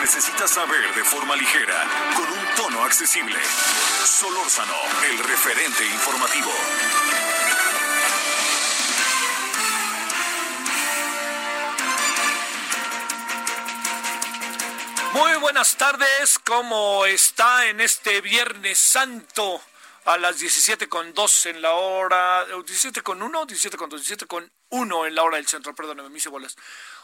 necesitas saber de forma ligera, con un tono accesible. Solórzano, el referente informativo. Muy buenas tardes, ¿cómo está en este Viernes Santo a las 17 con 2 en la hora, 17 con 1, 17 con 2, 17 con 1 en la hora del centro, perdóneme, me hice bolas.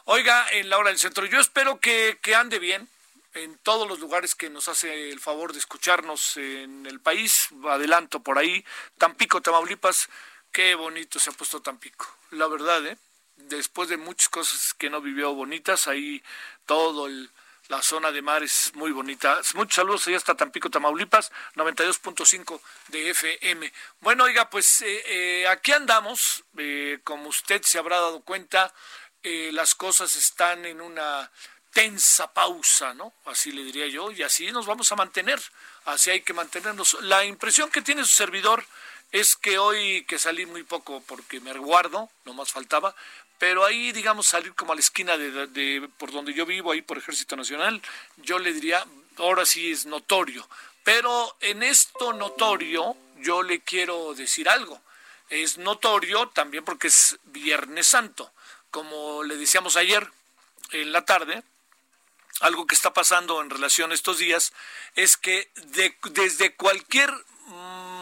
Oiga, en la hora del centro, yo espero que, que ande bien en todos los lugares que nos hace el favor de escucharnos en el país, adelanto por ahí, Tampico, Tamaulipas, qué bonito se ha puesto Tampico, la verdad, ¿eh? Después de muchas cosas que no vivió bonitas, ahí todo el la zona de mar es muy bonita. Muchos saludos allá hasta Tampico, Tamaulipas, 92.5 de FM. Bueno, oiga, pues eh, eh, aquí andamos. Eh, como usted se habrá dado cuenta, las cosas están en una tensa pausa, ¿no? Así le diría yo, y así nos vamos a mantener. Así hay que mantenernos. La impresión que tiene su servidor es que hoy que salí muy poco porque me guardo, no más faltaba, pero ahí, digamos, salir como a la esquina de, por donde yo vivo, ahí por Ejército Nacional, yo le diría, ahora sí es notorio. Pero en esto notorio, yo le quiero decir algo. Es notorio también porque es Viernes Santo. Como le decíamos ayer en la tarde, algo que está pasando en relación a estos días es que desde cualquier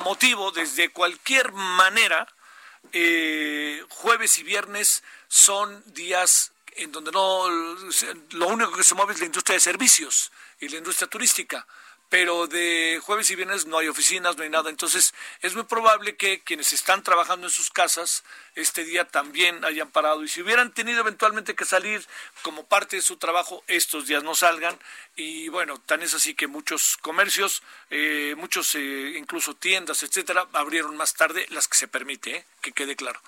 motivo, desde cualquier manera, eh, jueves y viernes son días en donde no lo único que se mueve es la industria de servicios y la industria turística pero de jueves y viernes no hay oficinas, no hay nada. Entonces es muy probable que quienes están trabajando en sus casas este día también hayan parado. Y si hubieran tenido eventualmente que salir como parte de su trabajo, estos días no salgan. Y bueno, tan es así que muchos comercios, eh, muchos eh, incluso tiendas, etcétera, abrieron más tarde las que se permite, eh, que quede claro.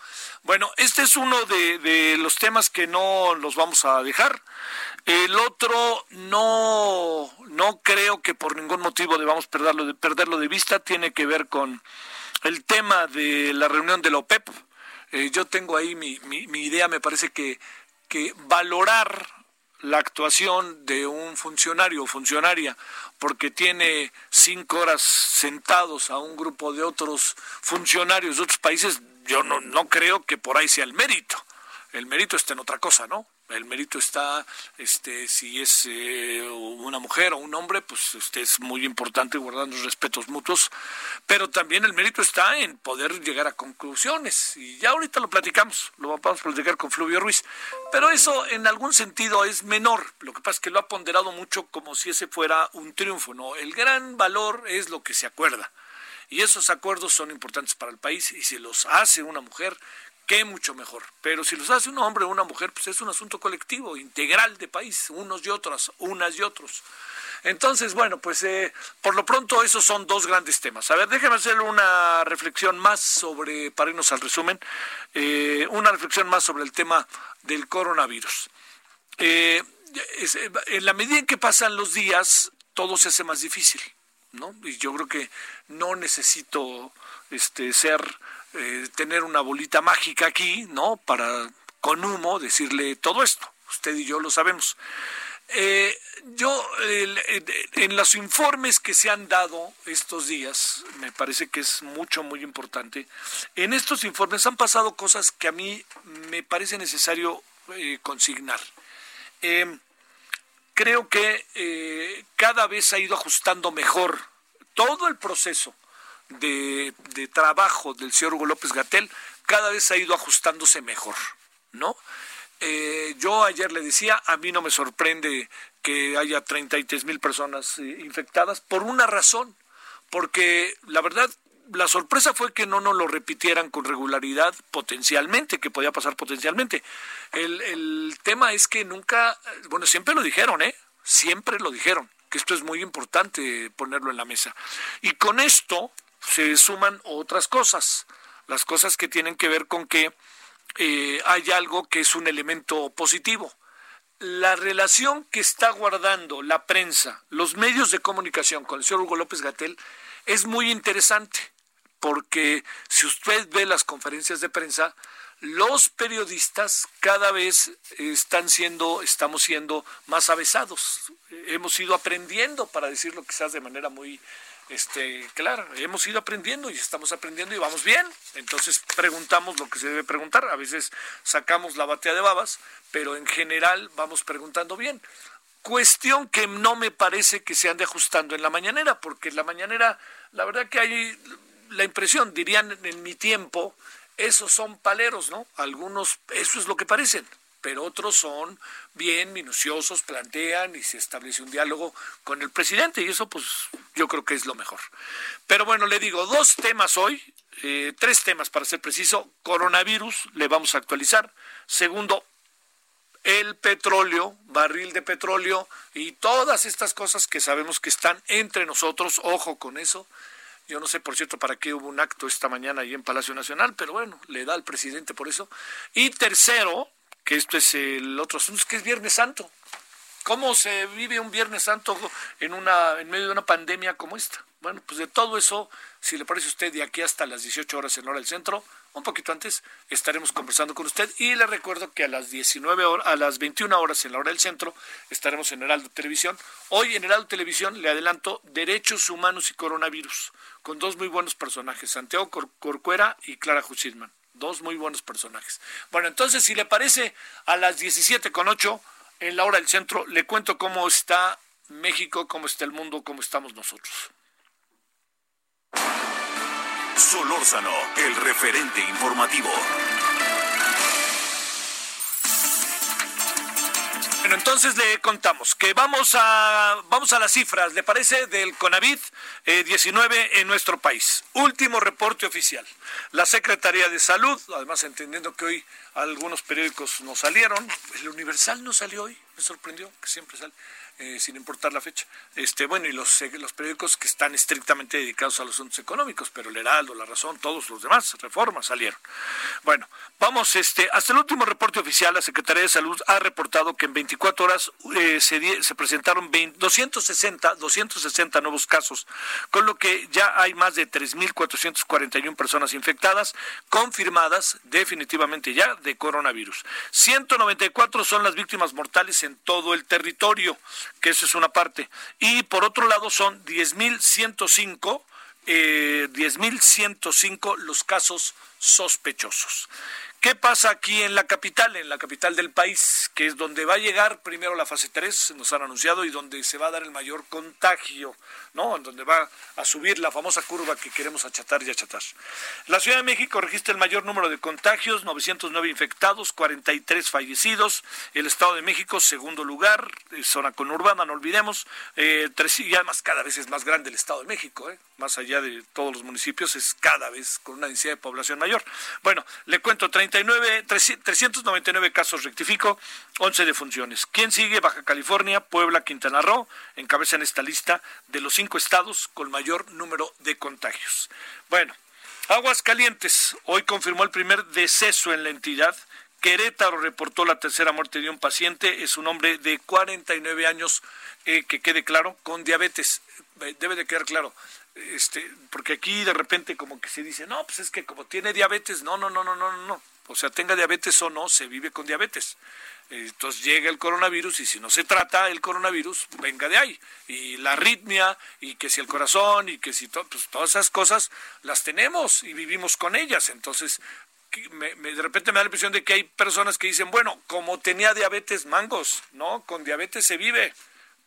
Bueno, este es uno de, de los temas que no los vamos a dejar. El otro no, no creo que por ningún motivo debamos perderlo de, perderlo de vista, tiene que ver con el tema de la reunión de la OPEP. Eh, yo tengo ahí mi, mi, mi idea, me parece que, que valorar la actuación de un funcionario o funcionaria porque tiene cinco horas sentados a un grupo de otros funcionarios de otros países, yo no, no creo que por ahí sea el mérito. El mérito está en otra cosa, ¿no? El mérito está, este, si es eh, una mujer o un hombre, pues este es muy importante guardando los respetos mutuos, pero también el mérito está en poder llegar a conclusiones, y ya ahorita lo platicamos, lo vamos a platicar con Fluvio Ruiz, pero eso en algún sentido es menor, lo que pasa es que lo ha ponderado mucho como si ese fuera un triunfo, ¿no? El gran valor es lo que se acuerda. Y esos acuerdos son importantes para el país y si los hace una mujer, qué mucho mejor. Pero si los hace un hombre o una mujer, pues es un asunto colectivo, integral de país, unos y otras, unas y otros. Entonces, bueno, pues eh, por lo pronto esos son dos grandes temas. A ver, déjeme hacer una reflexión más sobre, para irnos al resumen, eh, una reflexión más sobre el tema del coronavirus. Eh, en la medida en que pasan los días, todo se hace más difícil, ¿no? Y yo creo que no necesito este, ser eh, tener una bolita mágica aquí, ¿no? Para con humo decirle todo esto. Usted y yo lo sabemos. Eh, yo, en los informes que se han dado estos días, me parece que es mucho, muy importante. En estos informes han pasado cosas que a mí me parece necesario eh, consignar. creo que cada vez ha ido ajustando mejor todo el proceso de, trabajo del señor Hugo López Gatel cada vez ha ido ajustándose mejor, ¿no? Eh, yo ayer le decía, a mí no me sorprende que haya 33 mil personas eh, infectadas por una razón, porque la verdad la sorpresa fue que no nos lo repitieran con regularidad potencialmente, que podía pasar potencialmente. El, el tema es que nunca, bueno, siempre lo dijeron, ¿eh? Siempre lo dijeron, que esto es muy importante ponerlo en la mesa. Y con esto se suman otras cosas, las cosas que tienen que ver con que eh, hay algo que es un elemento positivo. La relación que está guardando la prensa, los medios de comunicación con el señor Hugo López Gatel es muy interesante, porque si usted ve las conferencias de prensa, los periodistas cada vez están siendo, estamos siendo más avesados. Hemos ido aprendiendo, para decirlo quizás de manera muy este, claro, hemos ido aprendiendo y estamos aprendiendo y vamos bien. Entonces preguntamos lo que se debe preguntar. A veces sacamos la batea de babas, pero en general vamos preguntando bien. Cuestión que no me parece que se ande ajustando en la mañanera, porque en la mañanera, la verdad que hay la impresión, dirían en mi tiempo, esos son paleros, ¿no? Algunos, eso es lo que parecen pero otros son bien minuciosos, plantean y se establece un diálogo con el presidente y eso pues yo creo que es lo mejor. Pero bueno, le digo, dos temas hoy, eh, tres temas para ser preciso, coronavirus, le vamos a actualizar. Segundo, el petróleo, barril de petróleo y todas estas cosas que sabemos que están entre nosotros, ojo con eso. Yo no sé, por cierto, para qué hubo un acto esta mañana ahí en Palacio Nacional, pero bueno, le da al presidente por eso. Y tercero, que esto es el otro asunto, que es Viernes Santo. ¿Cómo se vive un Viernes Santo en, una, en medio de una pandemia como esta? Bueno, pues de todo eso, si le parece a usted, de aquí hasta las 18 horas en hora del centro, un poquito antes, estaremos conversando con usted. Y le recuerdo que a las 19 horas, a las 21 horas en la hora del centro, estaremos en Heraldo Televisión. Hoy en Heraldo Televisión le adelanto Derechos Humanos y Coronavirus, con dos muy buenos personajes, Santiago Corcuera y Clara Huchilman. Dos muy buenos personajes. Bueno, entonces, si le parece, a las 17 con 8, en la hora del centro, le cuento cómo está México, cómo está el mundo, cómo estamos nosotros. Solórzano, el referente informativo. Bueno, entonces le contamos que vamos a vamos a las cifras, ¿le parece? Del CONAVID 19 eh, en nuestro país. Último reporte oficial. La Secretaría de Salud, además entendiendo que hoy algunos periódicos no salieron, el Universal no salió hoy, me sorprendió que siempre sale. Eh, sin importar la fecha. Este, bueno, y los, eh, los periódicos que están estrictamente dedicados a los asuntos económicos, pero el Heraldo, La Razón, todos los demás, reformas salieron. Bueno, vamos, este, hasta el último reporte oficial, la Secretaría de Salud ha reportado que en 24 horas eh, se, se, presentaron 260, 260 nuevos casos, con lo que ya hay más de 3.441 personas infectadas, confirmadas definitivamente ya de coronavirus. 194 son las víctimas mortales en todo el territorio que esa es una parte. Y por otro lado son 10.105 eh, 10.105 los casos sospechosos. ¿Qué pasa aquí en la capital, en la capital del país, que es donde va a llegar primero la fase 3, nos han anunciado, y donde se va a dar el mayor contagio, ¿no? En donde va a subir la famosa curva que queremos achatar y achatar. La Ciudad de México registra el mayor número de contagios, 909 infectados, 43 fallecidos. El Estado de México, segundo lugar, eh, zona conurbana, no olvidemos. Eh, tres, y además cada vez es más grande el Estado de México, ¿eh? más allá de todos los municipios, es cada vez con una densidad de población mayor. Bueno, le cuento 39, 399 casos, rectifico, 11 defunciones. ¿Quién sigue? Baja California, Puebla, Quintana Roo, encabezan esta lista de los cinco estados con mayor número de contagios. Bueno, Aguas Calientes, hoy confirmó el primer deceso en la entidad. Querétaro reportó la tercera muerte de un paciente, es un hombre de 49 años, eh, que quede claro, con diabetes. Debe de quedar claro, este, porque aquí de repente como que se dice, no, pues es que como tiene diabetes, no, no, no, no, no, no, o sea, tenga diabetes o no, se vive con diabetes. Entonces llega el coronavirus y si no se trata el coronavirus, venga de ahí. Y la arritmia, y que si el corazón, y que si pues todas esas cosas las tenemos y vivimos con ellas. Entonces, de repente me da la impresión de que hay personas que dicen, bueno, como tenía diabetes, mangos, ¿no? Con diabetes se vive.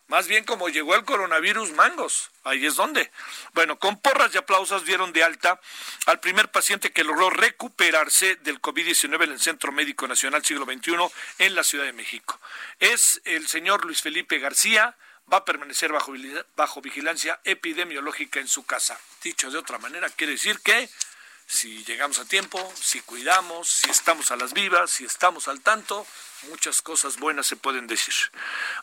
Más bien como llegó el coronavirus, mangos. Ahí es donde. Bueno, con porras y aplausos dieron de alta al primer paciente que logró recuperarse del COVID-19 en el Centro Médico Nacional Siglo XXI en la Ciudad de México. Es el señor Luis Felipe García, va a permanecer bajo, bajo vigilancia epidemiológica en su casa. Dicho de otra manera, quiere decir que si llegamos a tiempo, si cuidamos, si estamos a las vivas, si estamos al tanto, muchas cosas buenas se pueden decir.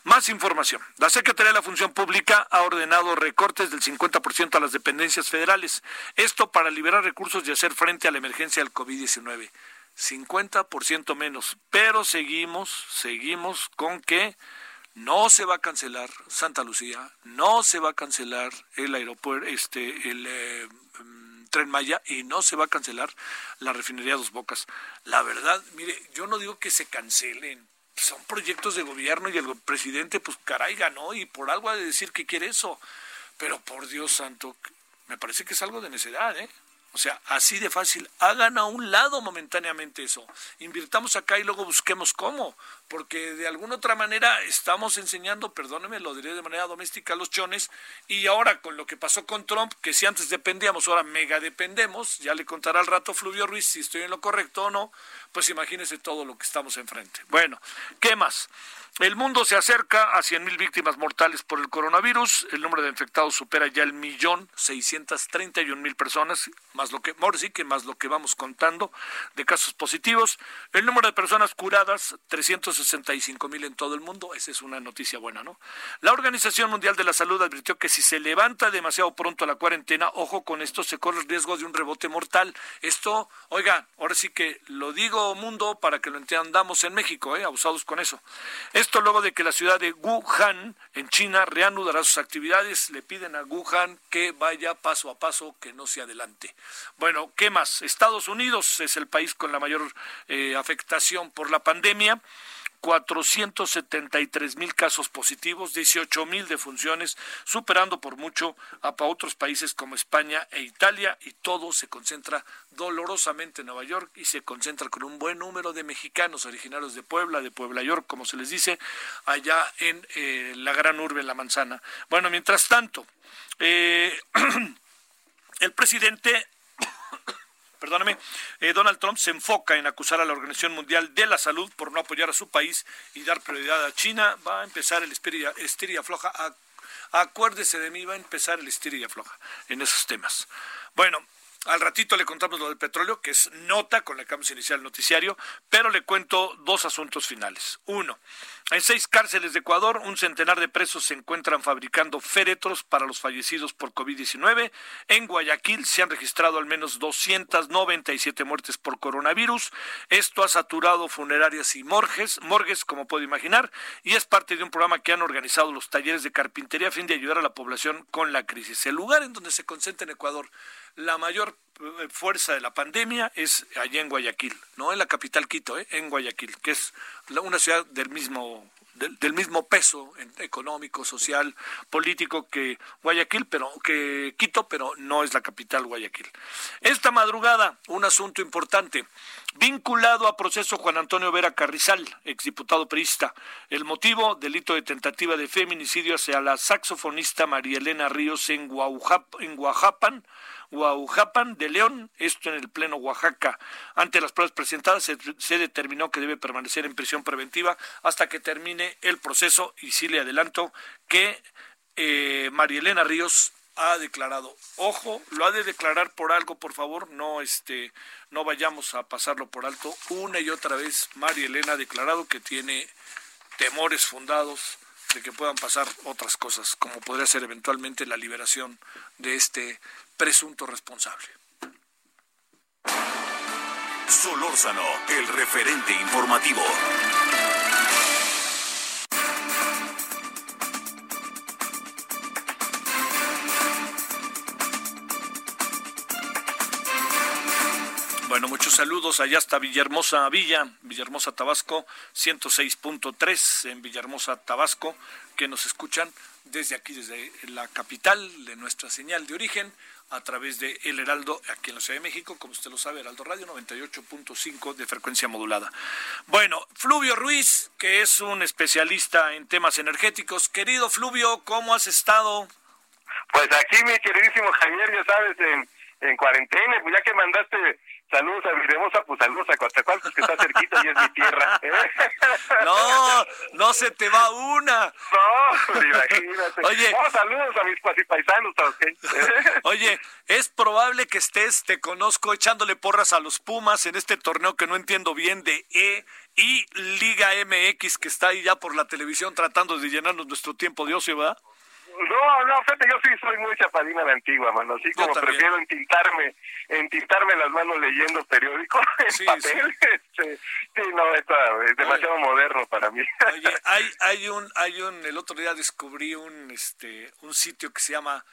Más información. La Secretaría de la Función Pública ha ordenado recortes del 50% a las dependencias federales. Esto para liberar recursos y hacer frente a la emergencia del COVID-19. 50% menos. Pero seguimos, seguimos con que no se va a cancelar Santa Lucía, no se va a cancelar el aeropuerto, este, el eh, Tren Maya y no se va a cancelar la refinería Dos Bocas. La verdad, mire, yo no digo que se cancelen, son proyectos de gobierno y el presidente, pues caray, ganó y por algo ha de decir que quiere eso. Pero por Dios santo, me parece que es algo de necedad, ¿eh? O sea, así de fácil. Hagan a un lado momentáneamente eso. Invirtamos acá y luego busquemos cómo. Porque de alguna otra manera estamos enseñando, perdóneme, lo diré de manera doméstica, a los chones. Y ahora con lo que pasó con Trump, que si antes dependíamos, ahora mega dependemos, ya le contará al rato Fluvio Ruiz si estoy en lo correcto o no, pues imagínese todo lo que estamos enfrente. Bueno, ¿qué más? El mundo se acerca a 100.000 víctimas mortales por el coronavirus. El número de infectados supera ya el millón seiscientos treinta y un mil personas, más lo que, sí que más lo que vamos contando de casos positivos. El número de personas curadas, 365 mil en todo el mundo. Esa es una noticia buena, ¿no? La Organización Mundial de la Salud advirtió que si se levanta demasiado pronto la cuarentena, ojo con esto, se corre el riesgo de un rebote mortal. Esto, oiga, ahora sí que lo digo mundo para que lo entendamos en México, ¿eh? Abusados con eso. Luego de que la ciudad de Wuhan, en China, reanudará sus actividades. Le piden a Wuhan que vaya paso a paso, que no se adelante. Bueno, ¿qué más? Estados Unidos es el país con la mayor eh, afectación por la pandemia. 473 mil casos positivos, 18 mil defunciones, superando por mucho a otros países como España e Italia, y todo se concentra dolorosamente en Nueva York y se concentra con un buen número de mexicanos originarios de Puebla, de Puebla York, como se les dice, allá en eh, la gran urbe, en la manzana. Bueno, mientras tanto, eh, el presidente perdóname, eh, Donald Trump se enfoca en acusar a la Organización Mundial de la Salud por no apoyar a su país y dar prioridad a China. Va a empezar el estiria floja. acuérdese de mí, va a empezar el estiria floja en esos temas. Bueno, al ratito le contamos lo del petróleo, que es nota con la que vamos a iniciar el noticiario, pero le cuento dos asuntos finales. Uno, en seis cárceles de Ecuador, un centenar de presos se encuentran fabricando féretros para los fallecidos por COVID-19. En Guayaquil se han registrado al menos 297 muertes por coronavirus. Esto ha saturado funerarias y morgues, morgues, como puede imaginar, y es parte de un programa que han organizado los talleres de carpintería a fin de ayudar a la población con la crisis. El lugar en donde se concentra en Ecuador la mayor fuerza de la pandemia es allá en Guayaquil, no en la capital Quito, ¿eh? en Guayaquil, que es una ciudad del mismo del, mismo peso económico, social, político que Guayaquil, pero que Quito, pero no es la capital Guayaquil. Esta madrugada, un asunto importante, vinculado a proceso Juan Antonio Vera Carrizal, exdiputado priista. El motivo, delito de tentativa de feminicidio hacia la saxofonista María Elena Ríos en, en Oaxaca, Huaujapan de León, esto en el Pleno Oaxaca. Ante las pruebas presentadas se, determinó que debe permanecer en prisión preventiva hasta que termine el proceso y sí le adelanto que eh, María Elena Ríos ha declarado, ojo, lo ha de declarar por algo, por favor, no este, no vayamos a pasarlo por alto. Una y otra vez María Elena ha declarado que tiene temores fundados de que puedan pasar otras cosas, como podría ser eventualmente la liberación de este presunto responsable. Solórzano, el referente informativo. Bueno, muchos saludos allá hasta Villahermosa Villa, Villahermosa Tabasco, 106.3 en Villahermosa Tabasco, que nos escuchan desde aquí, desde la capital de nuestra señal de origen, a través de El Heraldo, aquí en la Ciudad de México, como usted lo sabe, Heraldo Radio 98.5 de frecuencia modulada. Bueno, Fluvio Ruiz, que es un especialista en temas energéticos. Querido Fluvio, ¿cómo has estado? Pues aquí, mi queridísimo Javier, ya sabes, en, en cuarentena, pues ya que mandaste Saludos a Viremosa, pues saludos a Coatzacoalcos, que está cerquita y es mi tierra. ¿eh? No, no se te va una. No, pues imagínate. Oye. No, saludos a mis cuasipaisanos, ¿ok? Oye, es probable que estés, te conozco, echándole porras a los Pumas en este torneo que no entiendo bien de E y Liga MX que está ahí ya por la televisión tratando de llenarnos nuestro tiempo de ocio, ¿verdad? No, no, fíjate, yo sí soy muy chapadina de antigua, mano, así como prefiero entintarme, entintarme las manos leyendo periódicos en Sí, papel. Este, sí, no, esto es demasiado moderno para mí. Oye, hay, hay un, hay un, el otro día descubrí un, este, un sitio que se llama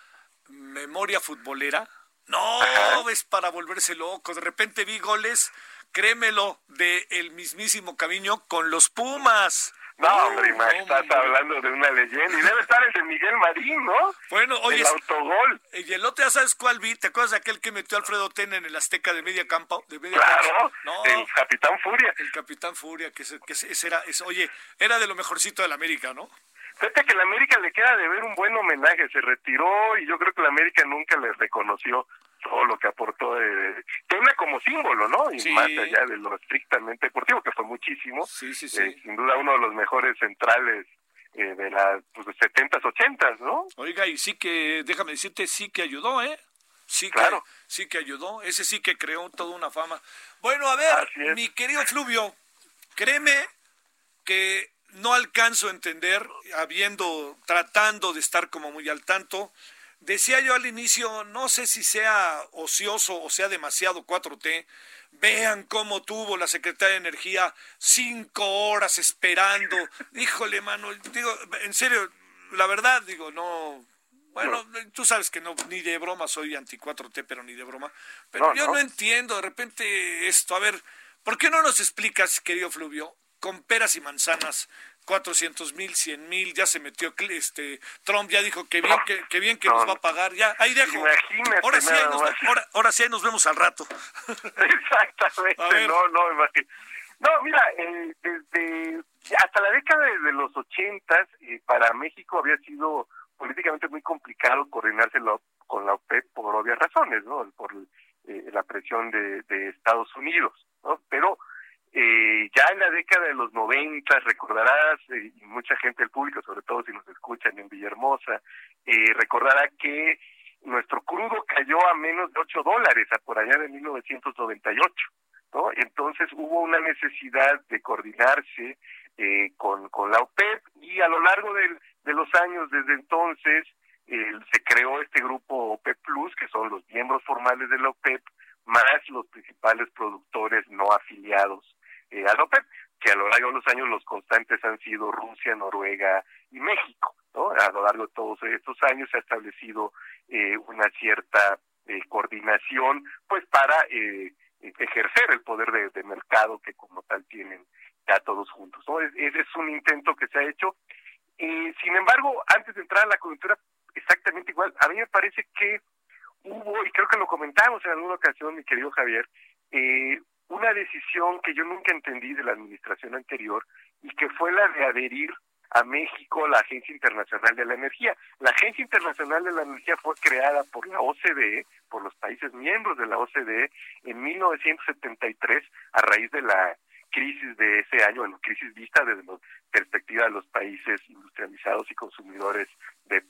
Memoria Futbolera. No, es para volverse loco. De repente vi goles, créemelo, de el mismísimo Camiño con los Pumas. No, hombre, ma, estás hombre. hablando de una leyenda. Y debe estar ese Miguel Marín, ¿no? Bueno, oye, El autogol. y el otro, ¿ya sabes cuál vi? ¿Te acuerdas de aquel que metió Alfredo Tena en el Azteca de media campo? De media Claro? No, el Capitán Furia. el Capitán Furia, que, ese, que ese- era, ese- oye, era de lo mejorcito de la América, ¿no? Fíjate que la América le queda de ver un buen homenaje. Se retiró y yo creo que la América nunca le reconoció todo lo que aportó de Tena como símbolo, ¿no? Y Sí. más allá de lo estrictamente deportivo, que fue muchísimo. Sí, sí, sí. Eh, sin duda uno de los mejores centrales eh, de las pues, 70s, 80s, ¿no? Oiga, y sí que, déjame decirte, sí que ayudó, ¿eh? Sí que, Claro. sí que ayudó, ese sí que creó toda una fama. Bueno, a ver, mi querido Fluvio, créeme que no alcanzo a entender, habiendo, tratando de estar como muy al tanto. Decía yo al inicio, no sé si sea ocioso o sea demasiado 4T. Vean cómo tuvo la secretaria de Energía cinco horas esperando. Híjole, mano, digo, en serio, la verdad, digo, no. Bueno, tú sabes que no, ni de broma soy anti 4T, pero ni de broma. Pero No, yo no. no entiendo de repente esto. A ver, ¿por qué no nos explicas, querido Fluvio, con peras y manzanas, 400 mil, 100 mil, ya se metió este Trump, ya dijo que bien que, que bien que No, nos va a pagar, ya, ahí dejo. Imagínate ahora sí, ahí nos, ahora, ahora sí ahí nos vemos al rato. Exactamente, no, no, imagino. No, mira, eh, desde hasta la década de los ochentas eh, para México había sido políticamente muy complicado coordinarse la- con la OPEP por obvias razones, ¿no? Por eh, la presión de, de Estados Unidos, ¿no? Pero eh, ya en la década de los noventas, recordarás, eh, y mucha gente del público, sobre todo si nos escuchan en Villahermosa, eh, recordará que nuestro crudo cayó a menos de 8 dólares a por allá de 1998. ¿no? Entonces hubo una necesidad de coordinarse eh, con, con la OPEP y a lo largo de los años desde entonces se creó este grupo OPEP Plus, que son los miembros formales de la OPEP, más los principales productores no afiliados eh, a la que a lo largo de los años los constantes han sido Rusia, Noruega y México. ¿no? A lo largo de todos estos años se ha establecido eh, una cierta eh, coordinación pues para eh, ejercer el poder de, mercado que como tal tienen ya todos juntos. ¿no? Es, un intento que se ha hecho. Sin embargo, antes de entrar a la coyuntura, exactamente igual, a mí me parece que hubo, y creo que lo comentamos en alguna ocasión, mi querido Javier, eh, una decisión que yo nunca entendí de la administración anterior y que fue la de adherir a México a la Agencia Internacional de la Energía. La Agencia Internacional de la Energía fue creada por la OCDE, por los países miembros de la OCDE, en 1973 a raíz de la crisis de ese año, bueno, crisis vista desde la perspectiva de los países industrializados y consumidores de,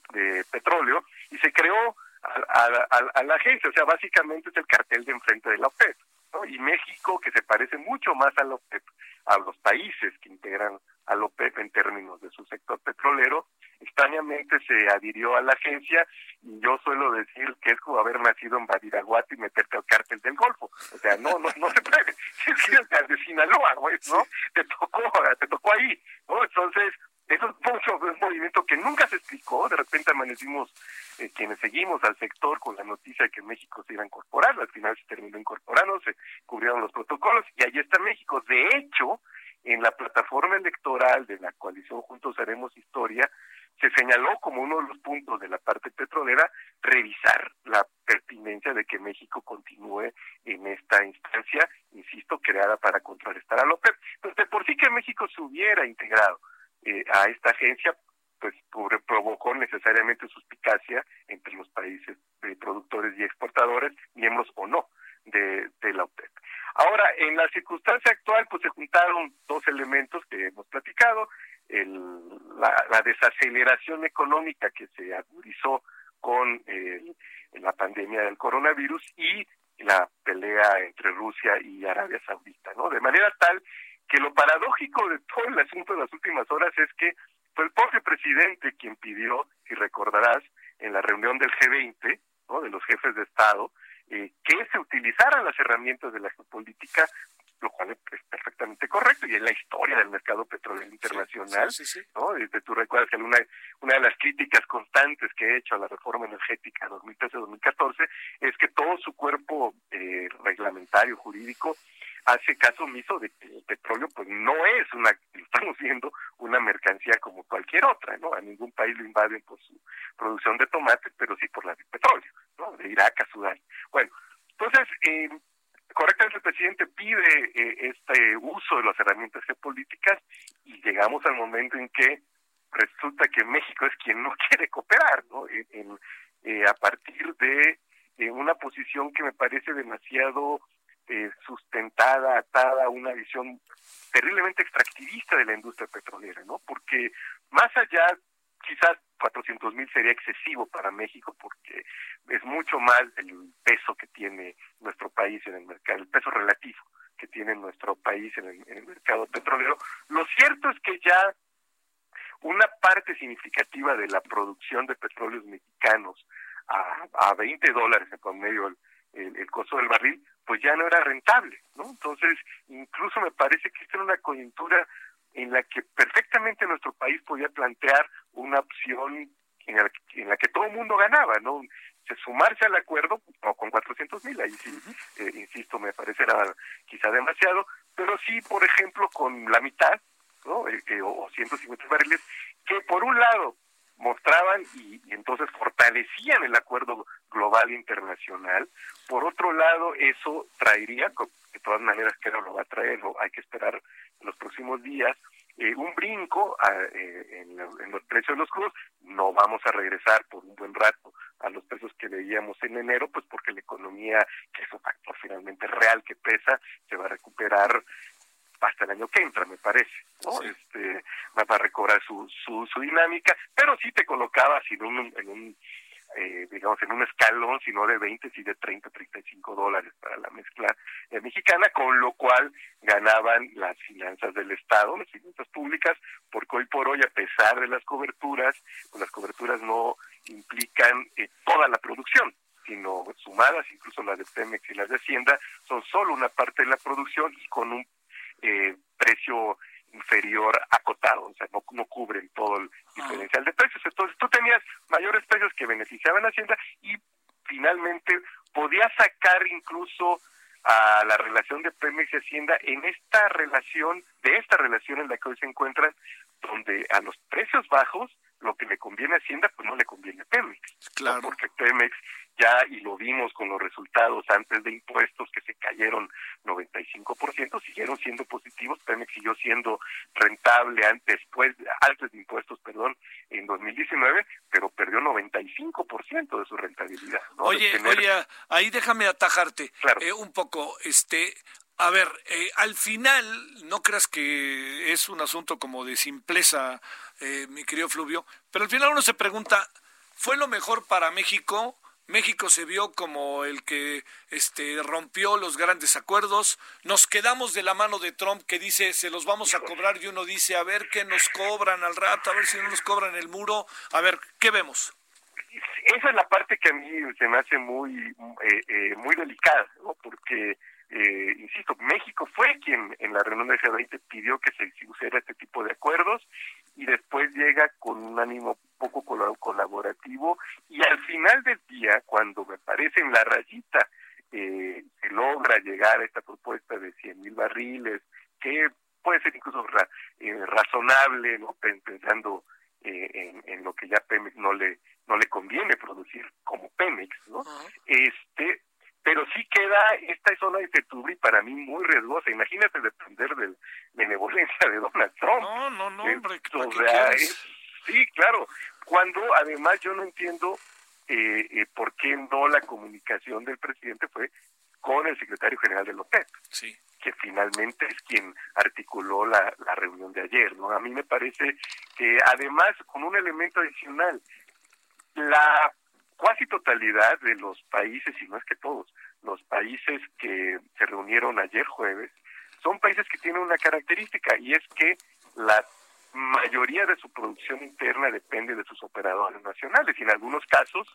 petróleo, y se creó a- a la agencia, o sea, básicamente es el cartel de enfrente de la OPEP, ¿no? Y México, que se parece mucho más a la OPEP, a los países que integran a la OPEP en términos de su sector petrolero, extrañamente se adhirió a la agencia y yo suelo decir que es como haber nacido en Badiraguato y meterte al cártel del Golfo. O sea, no, no, no se puede. Es que de Sinaloa, güey, ¿no? Te tocó, te tocó ahí, ¿no? Entonces, eso es mucho, un movimiento que nunca se explicó. De repente amanecimos eh, quienes seguimos al sector con la noticia de que México se iba a incorporar. Al final se terminó incorporando, se cubrieron los protocolos y ahí está México. De hecho, en la plataforma electoral de la coalición Juntos Haremos Historia, se señaló como uno de los puntos de la parte petrolera revisar la pertinencia de que México continúe en esta instancia, insisto, creada para contrarrestar a López. Entonces, de por sí que México se hubiera integrado eh, a esta agencia, pues pro- provocó necesariamente suspicacia entre los países productores y exportadores, miembros o no de, la OPEP. Ahora, en la circunstancia actual, pues se juntaron dos elementos que hemos platicado, el, la, desaceleración económica que se agudizó con la pandemia del coronavirus y la pelea entre Rusia y Arabia Saudita, ¿no? De manera tal paradójico de todo el asunto de las últimas horas es que fue el propio presidente quien pidió, si recordarás, en la reunión del G20, ¿no? de los jefes de Estado, eh, que se utilizaran las herramientas de la geopolítica, lo cual es perfectamente correcto, y en la historia del mercado petrolero internacional, ¿no? Este, tú recuerdas que una, una de las críticas constantes que he hecho a la reforma energética 2013-2014 es que todo su cuerpo eh, reglamentario, jurídico, hace caso omiso de que el petróleo pues no es una, estamos viendo, una mercancía como cualquier otra, ¿no? A ningún país lo invaden por su producción de tomates, pero sí por la de petróleo, ¿no? De Irak a Sudán. Bueno, entonces, eh, correctamente el presidente pide eh, este uso de las herramientas geopolíticas y llegamos al momento en que resulta que México es quien no quiere cooperar, ¿no? En, eh, a partir de una posición que me parece demasiado eh, sustentada, atada a una visión terriblemente extractivista de la industria petrolera, ¿no? Porque más allá, quizás 400 mil sería excesivo para México porque es mucho más el peso que tiene nuestro país en el mercado, el peso relativo que tiene nuestro país en el, mercado petrolero. Lo cierto es que ya una parte significativa de la producción de petróleos mexicanos a, a 20 dólares en promedio el, el, costo del barril, pues ya no era rentable, ¿no? Entonces, incluso me parece que esta era una coyuntura en la que perfectamente nuestro país podía plantear una opción en la, en la que todo el mundo ganaba, ¿no? Se sumarse al acuerdo, no con 400 mil, ahí sí, eh, insisto, me parecerá quizá demasiado, pero sí, por ejemplo, con la mitad, ¿no? Eh, eh, o 150 barriles, que por un lado mostraban y, entonces fortalecían el acuerdo global internacional. Por otro lado, eso traería, de todas maneras no lo va a traer, hay que esperar en los próximos días, eh, un brinco eh, en, los precios de los crudos. No vamos a regresar por un buen rato a los precios que veíamos en enero, pues porque la economía, que es un factor finalmente real que pesa, se va a recuperar hasta el año que entra, me parece, ¿no? Este, va a recobrar su, su, su dinámica, pero sí te colocaba en un, en un eh, digamos, en un escalón, sino de 20, y de 30, 35 dólares para la mezcla eh, mexicana, con lo cual ganaban las finanzas del Estado, las finanzas públicas, porque hoy por hoy, a pesar de las coberturas, pues las coberturas no implican eh, toda la producción, sino sumadas, incluso las de Pemex y las de Hacienda, son solo una parte de la producción y con un eh, precio inferior acotado, o sea, no, no cubren todo el diferencial de precios. Entonces tú tenías mayores precios que beneficiaban a Hacienda y finalmente podías sacar incluso a la relación de Pemex y Hacienda en esta relación, de esta relación en la que hoy se encuentran, donde a los precios bajos lo que le conviene a Hacienda, pues no le conviene a Pemex. Claro. Porque Pemex ya, y lo vimos con los resultados antes de impuestos que se cayeron 95%, siguieron siendo positivos, Pemex siguió siendo rentable antes, después, antes de impuestos, perdón, en 2019, pero perdió 95% de su rentabilidad. Oye, oye, ahí déjame atajarte eh, un poco, este, a ver, eh, al final, no creas que es un asunto como de simpleza, eh, mi querido Fluvio, pero al final uno se pregunta, ¿fue lo mejor para México? México se vio como el que este, rompió los grandes acuerdos. Nos quedamos de la mano de Trump que dice se los vamos a cobrar y uno dice a ver qué nos cobran al rato, a ver si no nos cobran el muro. A ver, ¿qué vemos? Esa es la parte que a mí se me hace muy, eh, eh, muy delicada, ¿no? porque eh, insisto, México fue quien en la reunión de G20 pidió que se hiciera este tipo de acuerdos y después llega con un ánimo poco colaborativo y al final del día, cuando me parece en la rayita, eh, se logra llegar a esta propuesta de 100 mil barriles, que puede ser incluso eh, razonable, no pensando en, en, lo que ya Pemex no le no le conviene producir como Pemex, ¿no? Este pero sí queda esta zona de incertidumbre para mí muy riesgosa. Imagínate depender de la benevolencia de Donald Trump. No, no, no, hombre. sí, claro. Cuando además yo no entiendo eh, eh, por qué no la comunicación del presidente fue con el secretario general de OPEP, sí. que finalmente es quien articuló la, la reunión de ayer. ¿no? A mí me parece que además, con un elemento adicional, la cuasi totalidad de los países, y no es que todos, los países que se reunieron ayer jueves, son países que tienen una característica y es que la mayoría de su producción interna depende de sus operadores nacionales y en algunos casos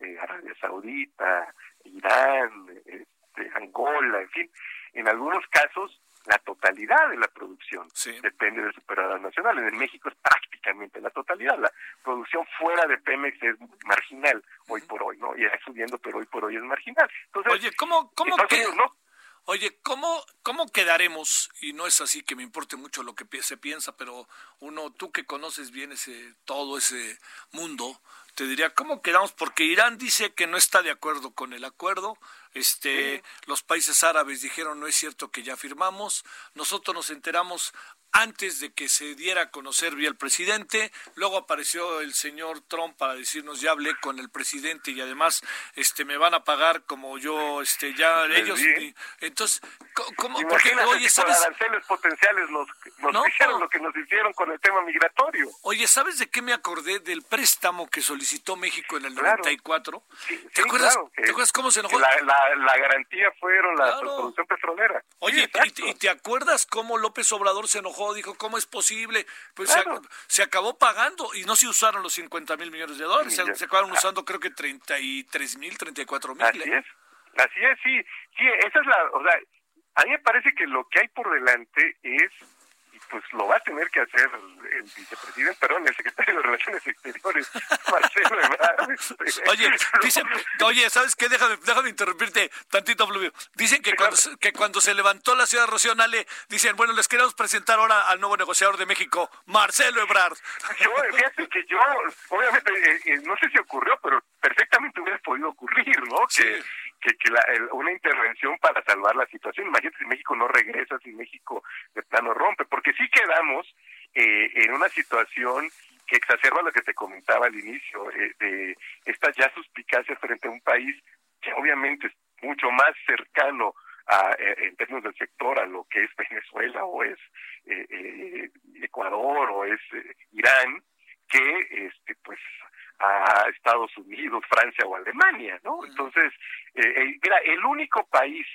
eh, Arabia Saudita, Irán, este, Angola, en fin, en algunos casos la totalidad de la producción depende de su operador nacional. En México es prácticamente la totalidad. La producción fuera de Pemex es marginal hoy por hoy, ¿no? Y está subiendo, pero hoy por hoy es marginal. Entonces, Oye, ¿cómo, cómo que, no? Oye, ¿cómo, ¿cómo quedaremos? Y no es así que me importe mucho lo que se piensa, pero uno, tú que conoces bien ese, todo ese mundo, te diría, ¿cómo quedamos? Porque Irán dice que no está de acuerdo con el acuerdo, este, los países árabes dijeron no es cierto que ya firmamos, nosotros nos enteramos antes de que se diera a conocer vía el presidente, luego apareció el señor Trump para decirnos ya hablé con el presidente y además este me van a pagar como yo este ya ellos entonces cómo porque oye sabes aranceles potenciales nos, nos dijeron lo que nos hicieron con el tema migratorio. Oye, ¿sabes de qué me acordé del préstamo que solicitó México en el 94? ¿Te acuerdas? ¿Te acuerdas cómo se enojó? La, la, garantía fueron la producción petrolera. Oye, y, te acuerdas cómo López Obrador se enojó dijo, ¿cómo es posible? Pues se, acabó pagando y no se usaron los 50 mil millones de dólares, se, acabaron usando creo que 33 mil, 34 mil. Así ¿eh? es, así es, sí, sí, esa es la, o sea, a mí me parece que lo que hay por delante es pues lo va a tener que hacer el vicepresidente, perdón, el secretario de Relaciones Exteriores, Marcelo Ebrard. Este, oye, dicen, oye, ¿sabes qué? Déjame, déjame interrumpirte tantito, Fluvio. Dicen que, cuando, que cuando se levantó la ciudad Nale, dicen, bueno, les queremos presentar ahora al nuevo negociador de México, Marcelo Ebrard. Yo, fíjate que yo, obviamente, eh, eh, no sé si ocurrió, pero perfectamente hubiera podido ocurrir, ¿no? Que, que, que la, una intervención para salvar la situación. Imagínate si México no regresa, si México de plano rompe, porque sí quedamos eh, en una situación que exacerba lo que te comentaba al inicio, eh, de esta ya suspicacia frente a un país que obviamente es mucho más cercano a, eh, en términos del sector a lo que es Venezuela o es Ecuador o es Irán, que este pues a Estados Unidos, Francia o Alemania, ¿no? Entonces, mira, el único país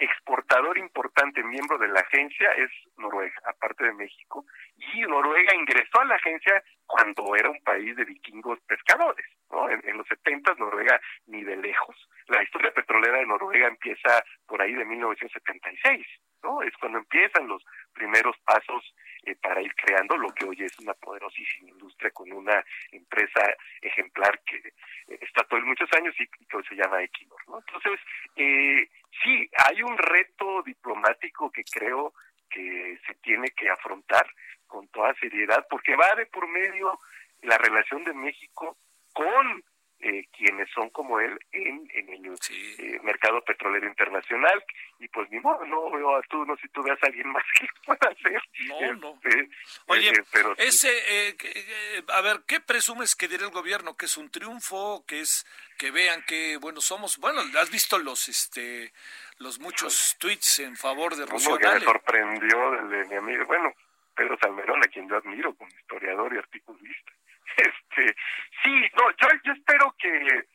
exportador importante, miembro de la agencia, es Noruega, aparte de México, y Noruega ingresó a la agencia cuando era un país de vikingos pescadores, ¿no? En, los 70 Noruega ni de lejos. La historia petrolera de Noruega empieza por ahí de 1976, ¿no? Es cuando empiezan los primeros pasos eh, para ir creando lo que hoy es una poderosísima industria con una empresa ejemplar que eh, está todo muchos años y, que hoy se llama Equinor, ¿no? Entonces, eh, sí, hay un reto diplomático que creo que se tiene que afrontar con toda seriedad, porque va de por medio la relación de México con eh, quienes son como él en, en el eh, mercado petrolero internacional. Y pues ni modo no veo a tú no si tú veas a alguien más que pueda hacer. No no. este, oye eh, pero ese a ver qué presumes que dirá el gobierno que es un triunfo que es que vean que bueno somos bueno has visto los este los muchos tweets en favor de Rocío que me sorprendió de mi amigo bueno Pedro Salmerón a quien yo admiro como historiador y articulista Este, sí, no, yo, yo espero que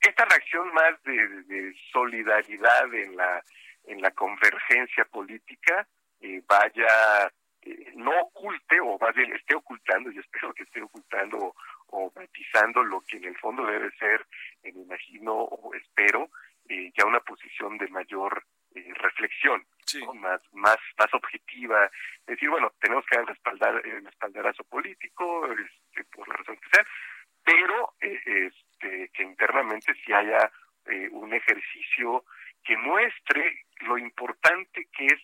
esta reacción más de, solidaridad en la en la convergencia política eh, vaya eh, no oculte o más bien esté ocultando yo espero que esté ocultando o, matizando lo que en el fondo debe ser me imagino o espero eh, ya una posición de mayor reflexión más más más objetiva decir bueno tenemos que respaldar el espaldarazo político este, por la razón que sea pero eh, este, que internamente si haya eh, un ejercicio que muestre lo importante que es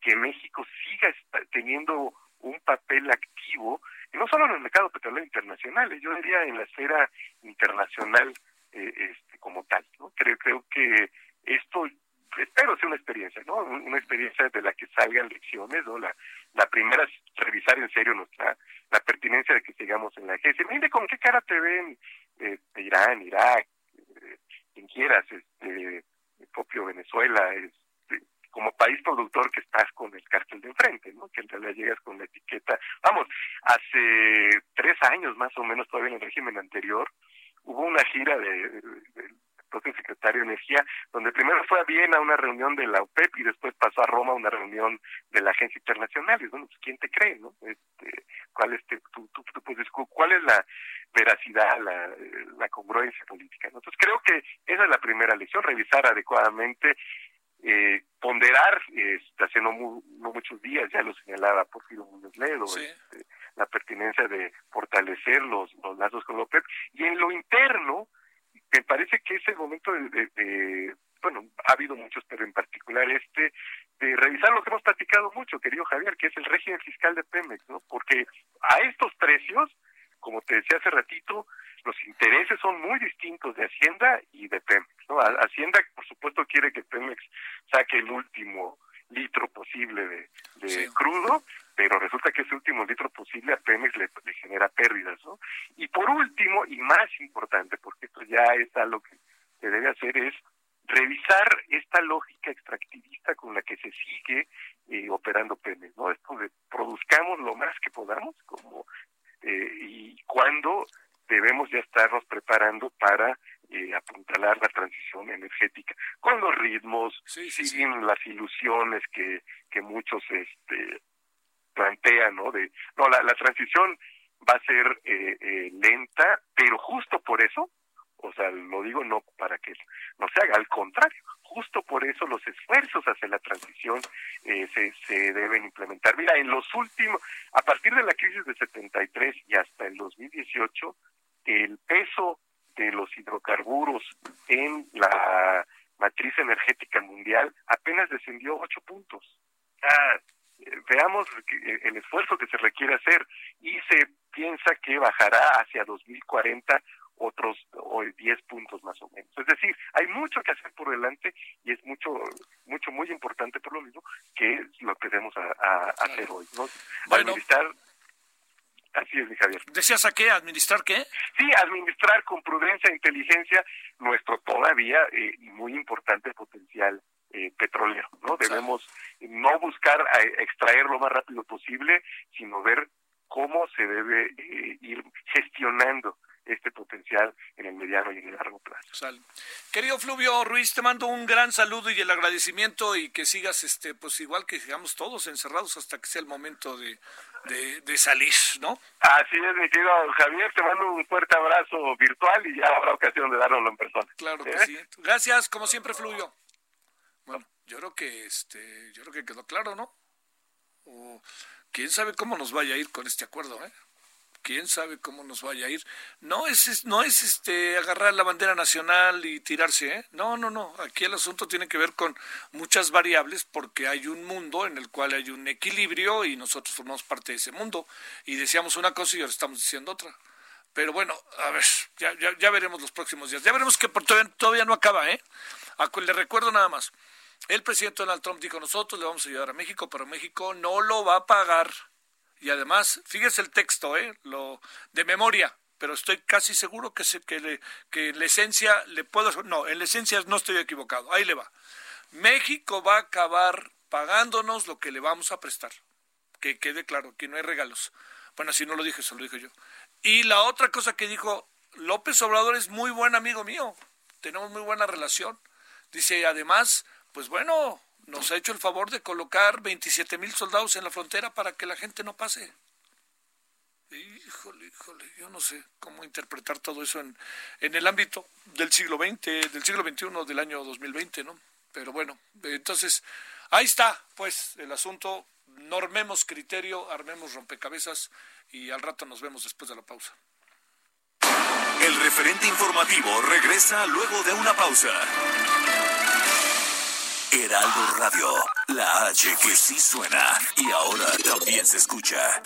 que México siga teniendo un papel activo, y no solo en el mercado petrolero internacional, yo diría en la esfera internacional eh, este, como tal. ¿no? Creo, creo que esto espero sea una experiencia, ¿no? Una experiencia de la que salgan lecciones, ¿no? La, la primera es revisar en serio nuestra la pertinencia de que sigamos en la agencia. Mire con qué cara te ven eh, Irán, Irak, eh, quien quieras, este, el propio Venezuela, este, como país productor que estás con el cártel de enfrente, ¿no? Que en realidad llegas con la etiqueta. Vamos, hace tres años más o menos, todavía en el régimen anterior, hubo una gira de, propio secretario de Energía, donde primero fue a Viena a una reunión de la OPEP y después pasó a Roma a una reunión de la Agencia Internacional. Y bueno, pues, ¿quién te cree, no? Este, ¿Cuál es, tu, tu, tu, cuál es la veracidad, la, la congruencia política? Entonces creo que esa es la primera lección, revisar adecuadamente eh, ponderar, este, hace no, muchos días ya lo señalaba Porfirio Muñoz Ledo, este, la pertinencia de fortalecer los, los lazos con López, y en lo interno, me parece que es el momento de, bueno, ha habido muchos, pero en particular este, de revisar lo que hemos platicado mucho, querido Javier, que es el régimen fiscal de Pemex, ¿no? Porque a estos precios, como te decía hace ratito, los intereses son muy distintos de Hacienda y de Pemex, ¿no? Hacienda, por supuesto, quiere que Pemex saque el último litro posible de, crudo, pero resulta que ese último litro posible a Pemex le, genera pérdidas, ¿no? Y por último, y más importante, porque esto ya es algo que se debe hacer, es revisar esta lógica extractivista con la que se sigue eh, operando Pemex, ¿no? Esto de produzcamos lo más que podamos, como eh, y cuando debemos ya estarnos preparando para eh, apuntalar la transición energética con los ritmos, sin las ilusiones que, que muchos este, plantean, ¿no? De, no, la, la transición va a ser eh, eh, lenta, pero justo por eso, o sea, lo digo no para que no se haga, al justo por eso los esfuerzos hacia la transición eh, se, se deben implementar. Mira, en los últimos, a partir de la crisis de 73 y hasta el 2018, el peso de los hidrocarburos en la matriz energética mundial apenas descendió ocho puntos. Ah, veamos el esfuerzo que se requiere hacer y se piensa que bajará hacia 2040 otros 10 puntos más o menos. Es decir, hay mucho que hacer por delante y es mucho, mucho, muy importante por lo mismo que lo que debemos a, hacer hoy. ¿no? Administrar Así es, mi Javier. ¿Decías a qué? ¿Administrar qué? Sí, administrar con prudencia e inteligencia nuestro todavía eh, muy importante potencial eh, petrolero, ¿no? Debemos no buscar extraer lo más rápido posible, sino ver cómo se debe eh, ir gestionando este potencial en el mediano y en el largo plazo. Querido Fluvio Ruiz, te mando un gran saludo y el agradecimiento y que sigas, este, pues igual que sigamos todos encerrados hasta que sea el momento de, de, salir, ¿no? Así es, mi querido Javier, te mando un fuerte abrazo virtual y ya habrá ocasión de dárnoslo en persona. Claro que ¿Eh? sí. Gracias, como siempre, Fluvio. Bueno, yo creo que este, yo creo que quedó claro, ¿no? O quién sabe cómo nos vaya a ir con este acuerdo, ¿eh? Quién sabe cómo nos vaya a ir. No es, no es este agarrar la bandera nacional y tirarse, ¿eh? No, no, no. Aquí el asunto tiene que ver con muchas variables porque hay un mundo en el cual hay un equilibrio y nosotros formamos parte de ese mundo. Y decíamos una cosa y ahora estamos diciendo otra. Pero bueno, a ver, ya, ya, ya veremos los próximos días. Ya veremos que todavía, todavía no acaba, ¿eh? Le recuerdo nada más. El presidente Donald Trump dijo, nosotros le vamos a ayudar a México, pero México no lo va a pagar y además, fíjese el texto, ¿eh? Lo de memoria, pero estoy casi seguro que, se, que, le, que en la esencia le puedo... No, en la esencia no estoy equivocado. Ahí le va. México va a acabar pagándonos lo que le vamos a prestar. Que quede claro, que no hay regalos. Bueno, así no lo dije, se lo dije yo. Y la otra cosa que dijo, López Obrador es muy buen amigo mío. Tenemos muy buena relación. Dice, además, pues bueno, nos ha hecho el favor de colocar 27 mil soldados en la frontera para que la gente no pase. Híjole, híjole, yo no sé cómo interpretar todo eso en, en el ámbito del siglo XX, del siglo XXI, del año 2020, ¿no? Pero bueno, entonces, ahí está, pues, el asunto. Normemos criterio, armemos rompecabezas y al rato nos vemos después de la pausa. El referente informativo regresa luego de una pausa. Heraldo Radio, la H que sí suena y ahora también se escucha.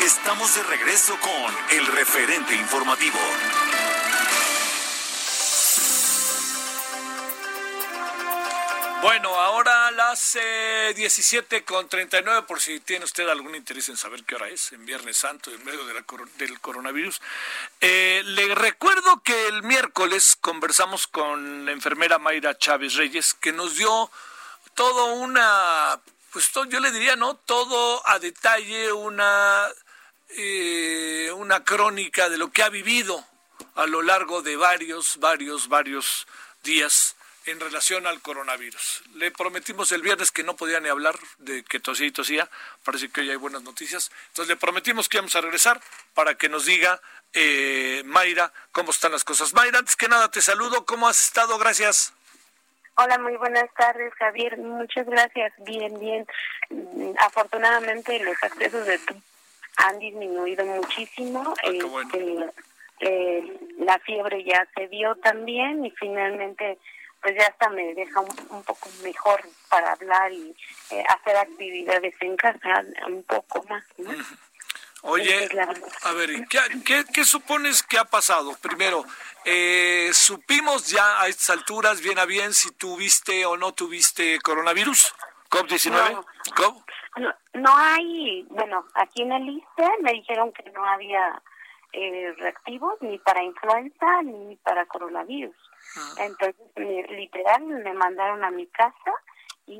Estamos de regreso con el referente informativo. Bueno, las las 17 con 39, por si tiene usted algún interés en saber qué hora es, en Viernes Santo, en medio de la, del coronavirus. Eh, le recuerdo que el miércoles conversamos con la enfermera Mayra Chávez Reyes, que nos dio todo una, pues yo le diría, ¿no? Todo a detalle, una, eh, una crónica de lo que ha vivido a lo largo de varios, varios, varios días en relación al coronavirus. Le prometimos el viernes que no podía ni hablar de que tosía y tosía. Parece que hoy hay buenas noticias. Entonces le prometimos que íbamos a regresar para que nos diga eh, Mayra cómo están las cosas. Mayra, antes que nada te saludo. ¿Cómo has estado? Gracias. Hola, muy buenas tardes, Javier. Muchas gracias. Bien, bien. Mm, afortunadamente los accesos de han disminuido muchísimo. Ah, este, eh, la fiebre ya se vio también y finalmente pues ya hasta me deja un, poco mejor para hablar y eh, hacer actividades en casa un poco más. Oye, a ver, ¿qué, qué, supones que ha pasado? Primero, eh, ¿supimos ya a estas alturas bien a bien si tuviste o no tuviste coronavirus? ¿COP19? No, no, hay, bueno, aquí en el ISTE me dijeron que no había eh, reactivos ni para influenza ni para coronavirus. Entonces, literal, me mandaron a mi casa y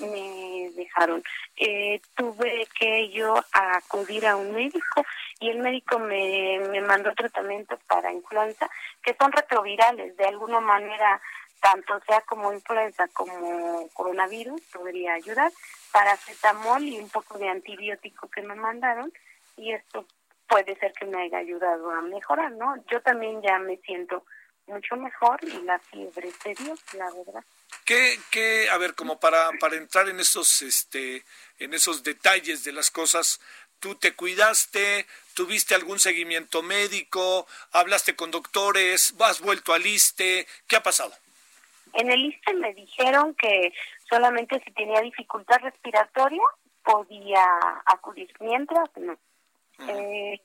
me dejaron. Eh, tuve que yo acudir a un médico y el médico me, me mandó tratamiento para influenza, que son retrovirales, de alguna manera, tanto sea como influenza como coronavirus, podría ayudar, paracetamol y un poco de antibiótico que me mandaron, y esto puede ser que me haya ayudado a mejorar, ¿no? Yo también ya me siento mucho mejor y la fiebre se dio, la verdad. ¿Qué, qué, a ver, como para, para entrar en esos, este, en esos detalles de las cosas, tú te cuidaste, tuviste algún seguimiento médico, hablaste con doctores, has vuelto al ISTE, ¿qué ha pasado? En el ISTE me dijeron que solamente si tenía dificultad respiratoria podía acudir, mientras no. eh,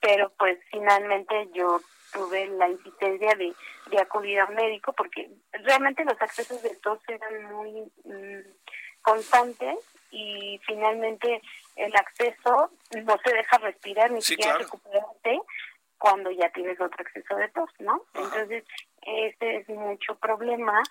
pero pues finalmente yo tuve la insistencia de, de acudir a un médico porque realmente los accesos de tos eran muy mm, constantes y finalmente el acceso no se deja respirar ni siquiera recuperarte cuando ya tienes otro acceso de tos, ¿no? Entonces, ese es mucho problema,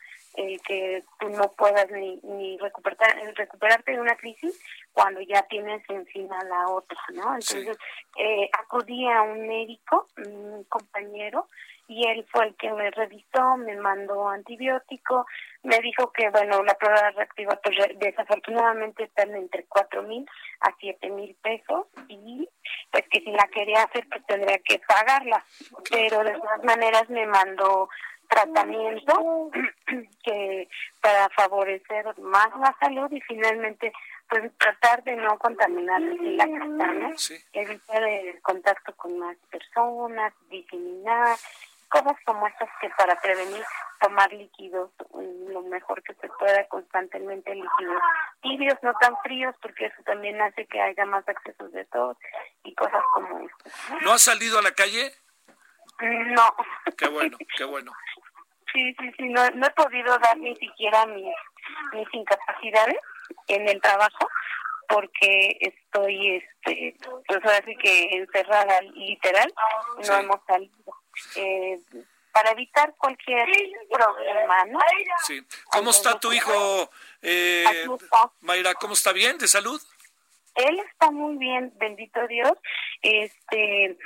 que tú no puedas ni, ni recuperar, recuperarte de una crisis cuando ya tienes encima la otra, ¿no? Entonces, eh, acudí a un médico, un compañero, y él fue el que me revisó, me mandó antibiótico, me dijo que, bueno, la prueba reactiva pues, desafortunadamente están entre cuatro mil a siete mil pesos y pues que si la quería hacer pues tendría que pagarla, pero de todas maneras me mandó tratamiento que para favorecer más la salud y finalmente pues tratar de no contaminar la casa, evitar el contacto con más personas, diseminar cosas como estas que para prevenir tomar líquidos mm, lo mejor que se pueda constantemente líquidos tibios, no tan fríos, porque eso también hace que haya más accesos de tos y cosas como esto. ¿No has salido a la calle? No. Qué bueno, qué bueno. Sí, sí, sí, no, no he podido dar ni siquiera mis, mis incapacidades en el trabajo porque estoy, este, pues ahora sí que encerrada literal, no hemos salido eh, para evitar cualquier problema, ¿no? Sí. ¿Cómo está tu hijo, eh, Mayra? ¿Cómo está bien de salud? Él está muy bien, bendito Dios. Este,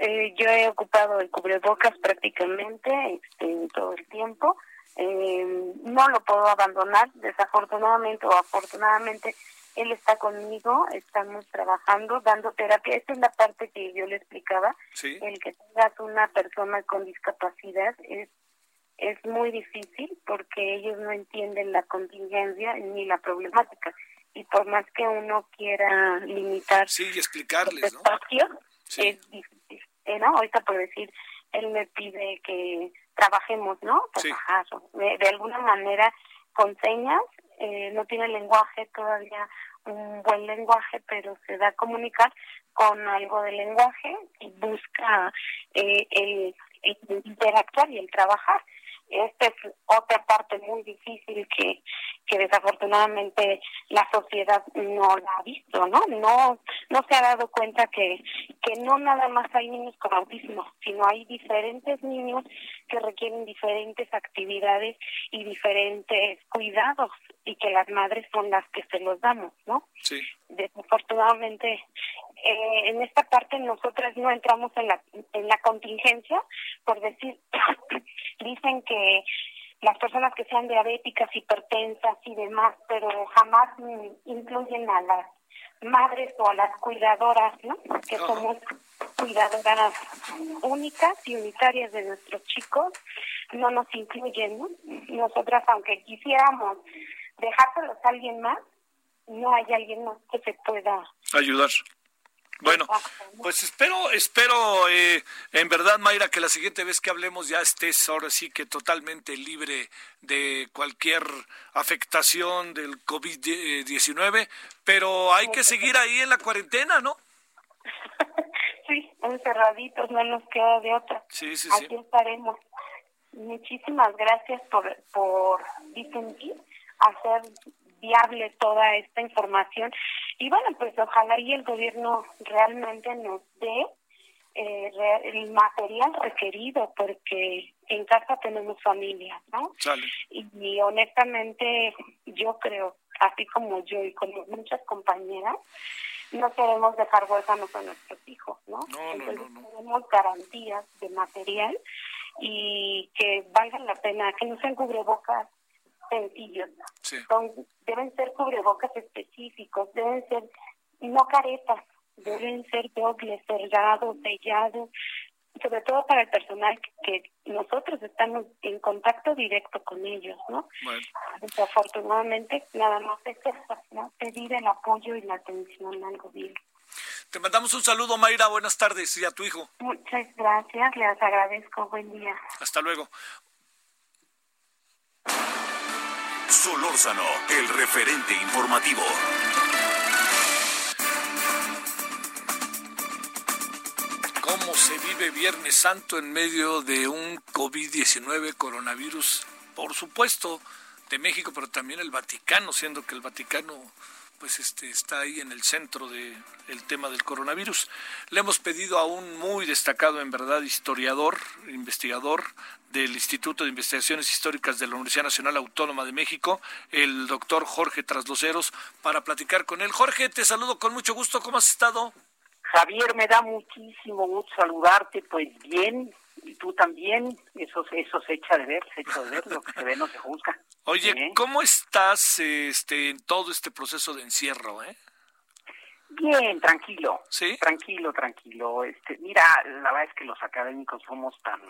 eh, yo he ocupado el cubrebocas prácticamente este, todo el tiempo. Eh, no lo puedo abandonar, desafortunadamente o afortunadamente él está conmigo, estamos trabajando, dando terapia. Esa es la parte que yo le explicaba. El que tengas una persona con discapacidad es es muy difícil porque ellos no entienden la contingencia ni la problemática. Y por más que uno quiera limitar sí, y explicarles, espacio, es difícil. Eh, ¿no? Ahorita por decir, él me pide que trabajemos, ¿no? de, de alguna manera con señas eh, no tiene lenguaje todavía un buen lenguaje, pero se da a comunicar con algo de lenguaje y busca eh, el, interactuar y el trabajar. Esta es otra parte muy difícil que, que desafortunadamente la sociedad no la ha visto, ¿no? No no se ha dado cuenta que, que no nada más hay niños con autismo, sino hay diferentes niños que requieren diferentes actividades y diferentes cuidados y que las madres son las que se los damos, ¿no? Sí. Desafortunadamente eh, en esta parte nosotras no entramos en la, en la contingencia, por decir, dicen que las personas que sean diabéticas, hipertensas y demás, pero jamás incluyen a las madres o a las cuidadoras, ¿no? Que somos cuidadoras únicas y unitarias de nuestros chicos, no nos incluyen, ¿no? Nosotras, aunque quisiéramos dejárselos a alguien más, no hay alguien más que se pueda ayudar. Bueno, pues espero, espero eh, en verdad, Mayra, que la siguiente vez que hablemos ya estés ahora sí que totalmente libre de cualquier afectación del COVID-19, pero hay que seguir ahí en la cuarentena, ¿no? Sí, encerraditos, no nos queda de otra. Sí, sí, Aquí estaremos. Muchísimas gracias por, por difundir, hacer viable toda esta información. Y bueno, pues ojalá y el gobierno realmente nos dé eh, el material requerido, porque en casa tenemos familia, ¿no? Y, honestamente yo creo, así como yo y como muchas compañeras, no queremos dejar huérfanos a nuestros hijos, ¿no? Entonces tenemos garantías de material y que valga la pena, que no sean cubrebocas sencillos. Son, deben ser cubrebocas específicos, deben ser no caretas, deben ser dobles, cerrados, sellados, sobre todo para el personal que, nosotros estamos en contacto directo con ellos, ¿no? Desafortunadamente, nada más es eso, ¿no? Pedir el apoyo y la atención al gobierno. Te mandamos un saludo, Mayra. Buenas tardes y a tu hijo. Muchas gracias, les agradezco. Buen día. Hasta luego. Solórzano, el referente informativo. ¿Cómo se vive Viernes Santo en medio de un COVID-19 coronavirus? Por supuesto, de México, pero también el Vaticano, siendo que el Vaticano pues este está ahí en el centro del tema del coronavirus. Le hemos pedido a un muy destacado, en verdad, historiador, investigador del Instituto de Investigaciones Históricas de la Universidad Nacional Autónoma de México, el doctor Jorge Trasloceros, para platicar con él. Jorge, te saludo con mucho gusto. ¿Cómo has estado? Javier, me da muchísimo gusto saludarte. Pues bien, y tú también, eso, eso se echa de ver, se echa de ver, lo que se ve no se juzga. Oye, ¿cómo estás este, en todo este proceso de encierro? Eh? Bien, tranquilo. ¿Sí? Tranquilo, tranquilo. Este, mira, la verdad es que los académicos somos tan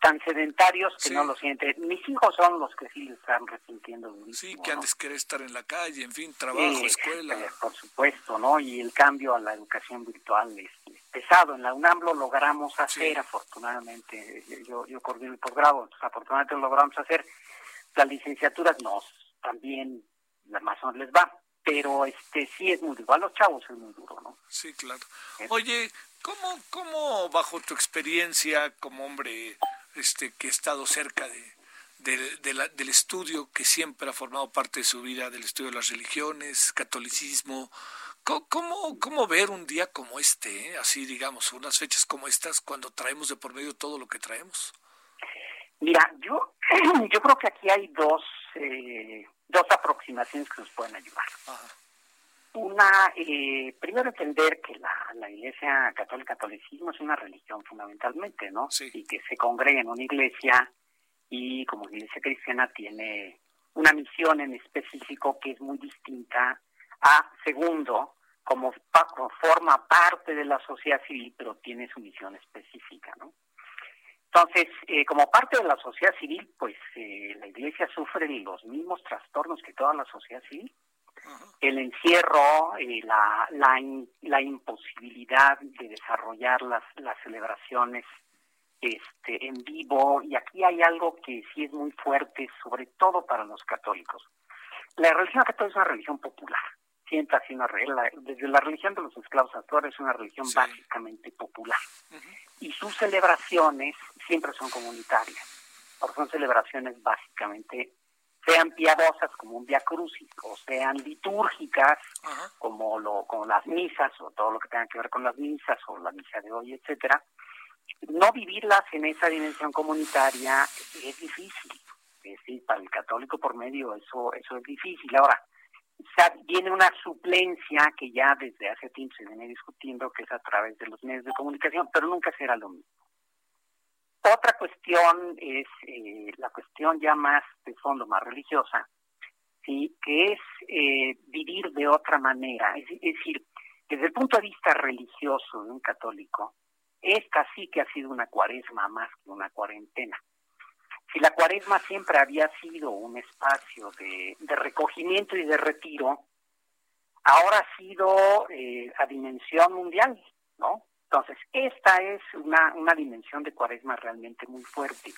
tan sedentarios que no lo sienten. Mis hijos son los que sí le están resintiendo Sí, que antes querer estar en la calle, en fin, trabajo, escuela. Eh, por supuesto, ¿no? Y el cambio a la educación virtual es, pesado. En la UNAM lo logramos hacer, afortunadamente. Yo, yo coordino el posgrado, entonces afortunadamente lo logramos hacer. Las licenciaturas no, también la más o les va. Pero este sí es muy duro. A los chavos es muy duro, ¿no? Sí, claro. Oye, ¿cómo, ¿cómo bajo tu experiencia como hombre este, que ha estado cerca de, del estudio que siempre ha formado parte de su vida, del estudio de las religiones, catolicismo. ¿Cómo, cómo ver un día como este, eh? así digamos, unas fechas como estas, cuando traemos de por medio todo lo que traemos? Mira, yo, yo creo que aquí hay dos, eh, dos aproximaciones que nos pueden ayudar. Una, eh, primero entender que la, la Iglesia Católica, catolicismo es una religión fundamentalmente, ¿no? Y que se congrega en una iglesia y como iglesia cristiana tiene una misión en específico que es muy distinta a, segundo, como, forma parte de la sociedad civil, pero tiene su misión específica, ¿no? Entonces, eh, como parte de la sociedad civil, pues eh, la Iglesia sufre los mismos trastornos que toda la sociedad civil, el encierro, eh, la, la, la, imposibilidad de desarrollar las, las celebraciones este, en vivo, y aquí hay algo que sí es muy fuerte, sobre todo para los católicos. La religión católica es una religión popular, siempre ha sido una regla, desde la religión de los esclavos actuales es una religión básicamente popular, y sus celebraciones siempre son comunitarias. porque son celebraciones básicamente sean piadosas como un Via Crucis o sean litúrgicas como lo como las misas o todo lo que tenga que ver con las misas o la misa de hoy, etcétera, no vivirlas en esa dimensión comunitaria es difícil. Es decir, para el católico por medio eso eso es difícil. Ahora, viene una suplencia que ya desde hace tiempo se viene discutiendo, que es a través de los medios de comunicación, pero nunca será lo mismo. Otra cuestión es eh, la cuestión ya más de fondo, más religiosa, sí, que es eh, vivir de otra manera. Es, es, decir, desde el punto de vista religioso de un católico, esta sí que ha sido una cuaresma más que una cuarentena. Si la cuaresma siempre había sido un espacio de, recogimiento y de retiro, ahora ha sido eh, a dimensión mundial, ¿no? Entonces, esta es una, una dimensión de cuaresma realmente muy fuerte.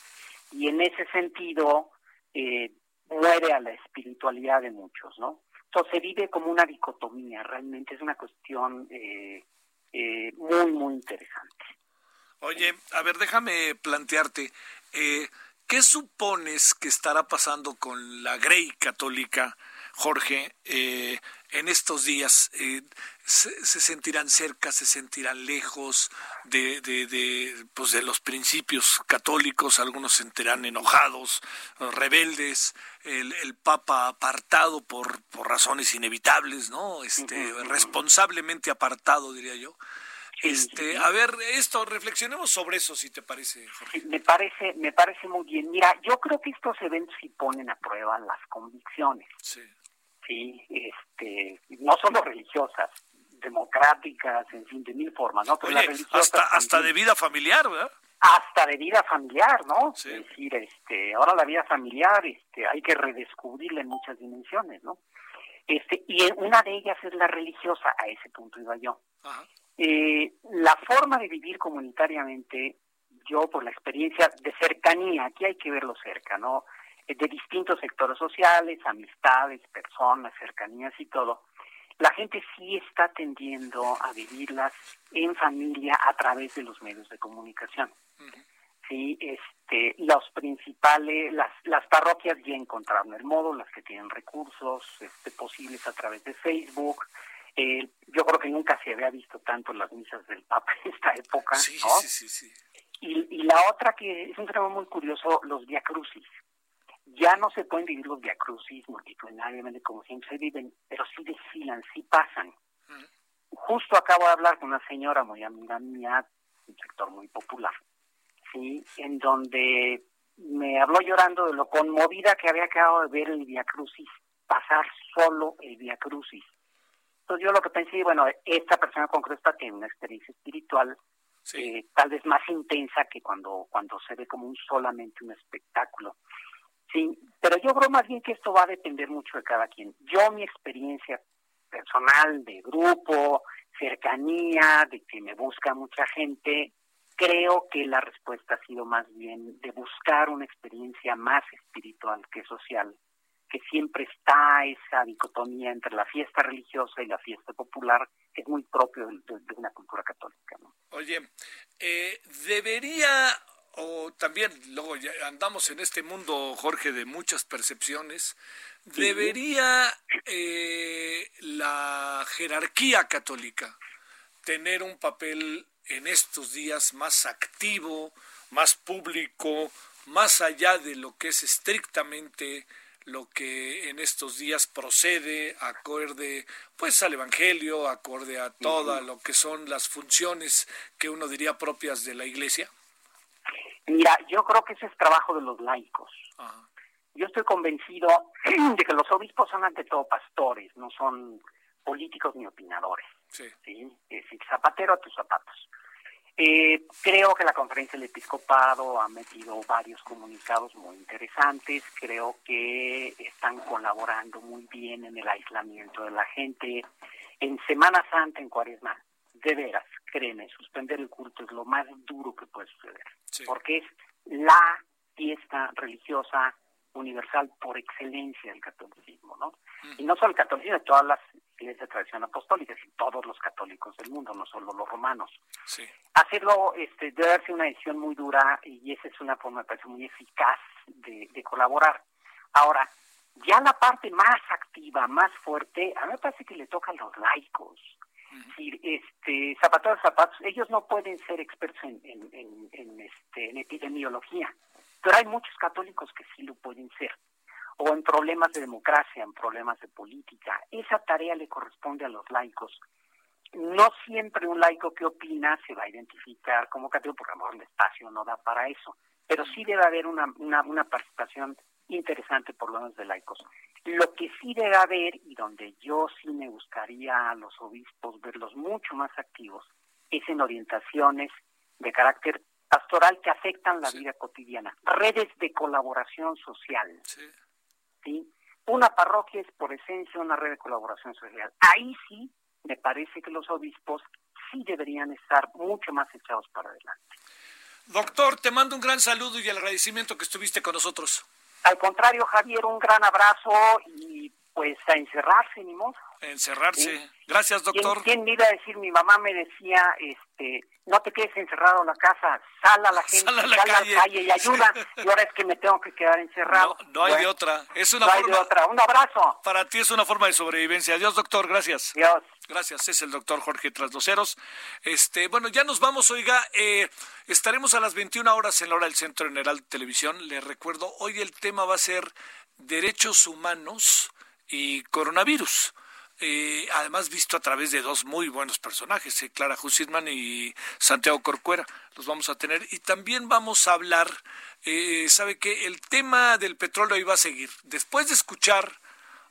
Y en ese sentido, eh, muere a la espiritualidad de muchos, ¿no? Entonces, se vive como una dicotomía, realmente es una cuestión eh, eh, muy, muy interesante. Oye, a ver, déjame plantearte, eh, ¿qué supones que estará pasando con la Grey católica, Jorge, eh, en estos días? Eh, se, sentirán cerca, se sentirán lejos de, de, de, pues de los principios católicos, algunos se sentirán enojados, rebeldes, el, el Papa apartado por, por razones inevitables, ¿no? Este, responsablemente apartado, diría yo. Este, a ver, esto, reflexionemos sobre eso, si te parece, Jorge. me parece, me parece muy bien. Mira, yo creo que estos eventos sí ponen a prueba las convicciones. Sí. Sí, este, no solo religiosas, democráticas, en fin, de mil formas, ¿no? Oye, hasta, hasta de vida familiar, ¿verdad? Hasta de vida familiar, ¿no? Es decir, este, ahora la vida familiar, este, hay que redescubrirla en muchas dimensiones, ¿no? Este, y una de ellas es la religiosa, a ese punto iba yo. Ajá. Eh, la forma de vivir comunitariamente, yo por la experiencia de cercanía, aquí hay que verlo cerca, ¿no? Eh, de distintos sectores sociales, amistades, personas, cercanías y todo, la gente sí está tendiendo a vivirlas en familia a través de los medios de comunicación. Sí, este, los principales, las, las parroquias ya encontraron el modo, las que tienen recursos este, posibles a través de Facebook, eh, yo creo que nunca se había visto tanto las misas del Papa en esta época. Sí, sí, sí, Y, la otra que es un tema muy curioso, los Crucis. Ya no se pueden vivir los Crucis multitudinariamente como siempre se viven, pero sí desfilan, sí pasan. Justo acabo de hablar con una señora muy amiga mía, un sector muy popular, sí, en donde me habló llorando de lo conmovida que había acabado de ver el Via Crucis, pasar solo el Via Crucis entonces yo lo que pensé, bueno, esta persona concreta tiene una experiencia espiritual eh, tal vez más intensa que cuando, cuando se ve como un solamente un espectáculo. Sí, pero yo creo más bien que esto va a depender mucho de cada quien. Yo mi experiencia personal de grupo, cercanía, de que me busca mucha gente, creo que la respuesta ha sido más bien de buscar una experiencia más espiritual que social que siempre está esa dicotomía entre la fiesta religiosa y la fiesta popular, que es muy propio de, una cultura católica. ¿no? Oye, eh, debería, o también luego ya andamos en este mundo, Jorge, de muchas percepciones, debería eh, la jerarquía católica tener un papel en estos días más activo, más público, más allá de lo que es estrictamente lo que en estos días procede acorde pues al evangelio, acorde a toda lo que son las funciones que uno diría propias de la iglesia? Mira, yo creo que ese es trabajo de los laicos. Yo estoy convencido de que los obispos son ante todo pastores, no son políticos ni opinadores. Sí. ¿sí? Es decir, zapatero a tus zapatos. Eh, creo que la conferencia del episcopado ha metido varios comunicados muy interesantes. Creo que están colaborando muy bien en el aislamiento de la gente. En Semana Santa, en Cuaresma, de veras, créeme, suspender el culto es lo más duro que puede suceder. Porque es la fiesta religiosa universal por excelencia del catolicismo, ¿no? Y no solo el catolicismo, todas las iglesia de tradición apostólica, decir, todos los católicos del mundo, no solo los romanos. Sí. Hacerlo este, debe ser una decisión muy dura y esa es una forma, me parece, muy eficaz de, de colaborar. Ahora, ya la parte más activa, más fuerte, a mí me parece que le toca a los laicos. Decir, este, zapatos zapatos, ellos no pueden ser expertos en, en, en, este, en epidemiología, pero hay muchos católicos que sí lo pueden ser o en problemas de democracia, en problemas de política. Esa tarea le corresponde a los laicos. No siempre un laico que opina se va a identificar como católico, porque a lo mejor el espacio no da para eso, pero sí debe haber una, una, una participación interesante por lo menos de laicos. Lo que sí debe haber, y donde yo sí me gustaría a los obispos verlos mucho más activos, es en orientaciones de carácter pastoral que afectan la vida cotidiana, redes de colaboración social. Sí. Una parroquia es por esencia una red de colaboración social. Ahí sí me parece que los obispos sí deberían estar mucho más echados para adelante. Doctor, te mando un gran saludo y el agradecimiento que estuviste con nosotros. Al contrario, Javier, un gran abrazo y pues a encerrarse, ni modo. Encerrarse. Gracias, doctor. ¿Quién, me iba a decir? Mi mamá me decía, este, no te quedes encerrado en la casa, sal a la gente, sal a la, calle. y ayuda. y ahora es que me tengo que quedar encerrado. No, hay de otra. Es una no forma, hay de otra. Un abrazo. Para ti es una forma de sobrevivencia. Adiós, doctor. Gracias. Gracias, es el doctor Jorge Trasloceros. Este, bueno, ya nos vamos, oiga, eh, estaremos a las 21 horas en la hora del Centro General de Televisión. Le recuerdo, hoy el tema va a ser derechos humanos y coronavirus. Eh, además visto a través de dos muy buenos personajes, eh, Clara Hussitman y Santiago Corcuera, los vamos a tener. Y también vamos a hablar, eh, sabe que el tema del petróleo iba a seguir. Después de escuchar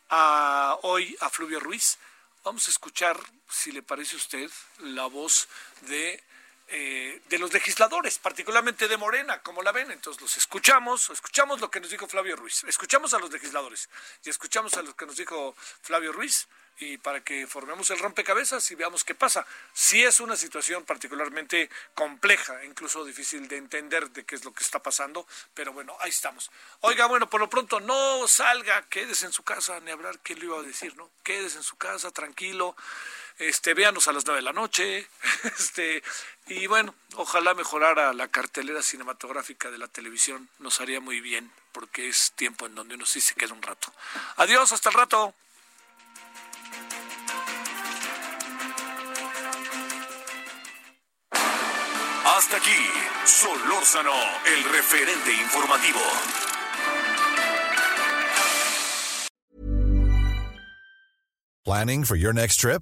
a, hoy a Fluvio Ruiz, vamos a escuchar, si le parece a usted, la voz de eh, de los legisladores, particularmente de Morena, como la ven. Entonces los escuchamos, escuchamos lo que nos dijo Flavio Ruiz, escuchamos a los legisladores y escuchamos a lo que nos dijo Flavio Ruiz y para que formemos el rompecabezas y veamos qué pasa. Si es una situación particularmente compleja, incluso difícil de entender de qué es lo que está pasando, pero bueno, ahí estamos. Oiga, bueno, por lo pronto no salga, quédese en su casa, ni hablar qué le iba a decir, ¿no? Quédese en su casa, tranquilo este, véanos a las nueve de la noche, este, y bueno, ojalá mejorara la cartelera cinematográfica de la televisión, nos haría muy bien, porque es tiempo en donde uno sí se queda un rato. Adiós, hasta el rato. Hasta aquí, Solórzano, el referente informativo. Planning for your next trip?